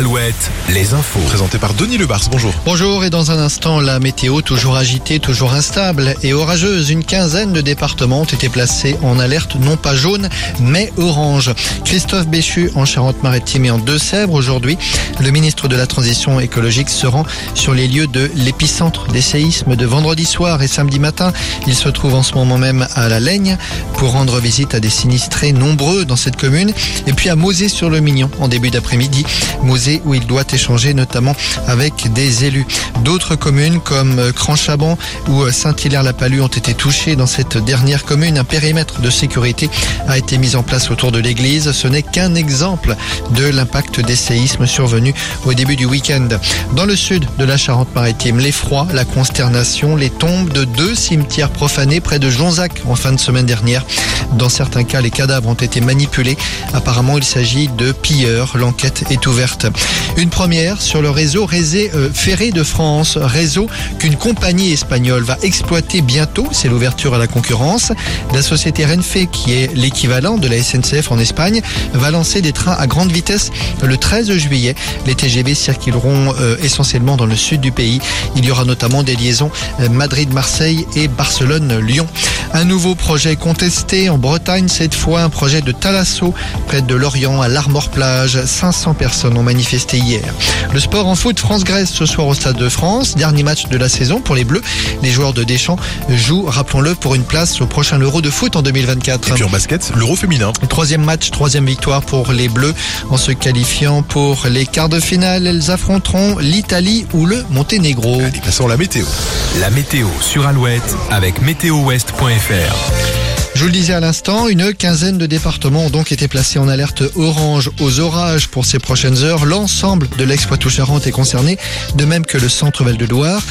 Alouette, les infos. Présenté par Denis Lebars, bonjour. Bonjour et dans un instant la météo toujours agitée, toujours instable et orageuse. Une quinzaine de départements ont été placés en alerte non pas jaune mais orange. Christophe Béchu en Charente-Maritime et en Deux-Sèvres aujourd'hui. Le ministre de la Transition écologique se rend sur les lieux de l'épicentre des séismes de vendredi soir et samedi matin. Il se trouve en ce moment même à La Laigne pour rendre visite à des sinistrés nombreux dans cette commune et puis à Mosée-sur-le-Mignon en début d'après-midi. Mosée où il doit échanger notamment avec des élus. D'autres communes comme Cranchaban ou Saint-Hilaire-la-Palue ont été touchées dans cette dernière commune. Un périmètre de sécurité a été mis en place autour de l'église. Ce n'est qu'un exemple de l'impact des séismes survenus au début du week-end. Dans le sud de la Charente-Maritime, l'effroi, la consternation, les tombes de deux cimetières profanés près de Jonzac en fin de semaine dernière. Dans certains cas, les cadavres ont été manipulés. Apparemment, il s'agit de pilleurs. L'enquête est ouverte. Une première sur le réseau Rézé euh, Ferré de France, réseau qu'une compagnie espagnole va exploiter bientôt. C'est l'ouverture à la concurrence. La société Renfe, qui est l'équivalent de la SNCF en Espagne, va lancer des trains à grande vitesse le 13 juillet. Les TGV circuleront euh, essentiellement dans le sud du pays. Il y aura notamment des liaisons euh, Madrid-Marseille et Barcelone-Lyon. Un nouveau projet contesté en Bretagne, cette fois un projet de Thalasso, près de Lorient, à l'Armor-Plage. 500 personnes ont manifesté hier. Le sport en foot, France-Grèce ce soir au Stade de France. Dernier match de la saison pour les Bleus. Les joueurs de Deschamps jouent, rappelons-le, pour une place au prochain Euro de foot en 2024. Et puis en basket, l'Euro féminin. Troisième match, troisième victoire pour les Bleus en se qualifiant pour les quarts de finale. Elles affronteront l'Italie ou le Monténégro. Allez, passons à la météo. La météo sur Alouette avec météowest.fr. Je vous le disais à l'instant, une quinzaine de départements ont donc été placés en alerte orange aux orages pour ces prochaines heures. L'ensemble de l'ex-Poitou-Charentes est concerné, de même que le centre Val de Loire.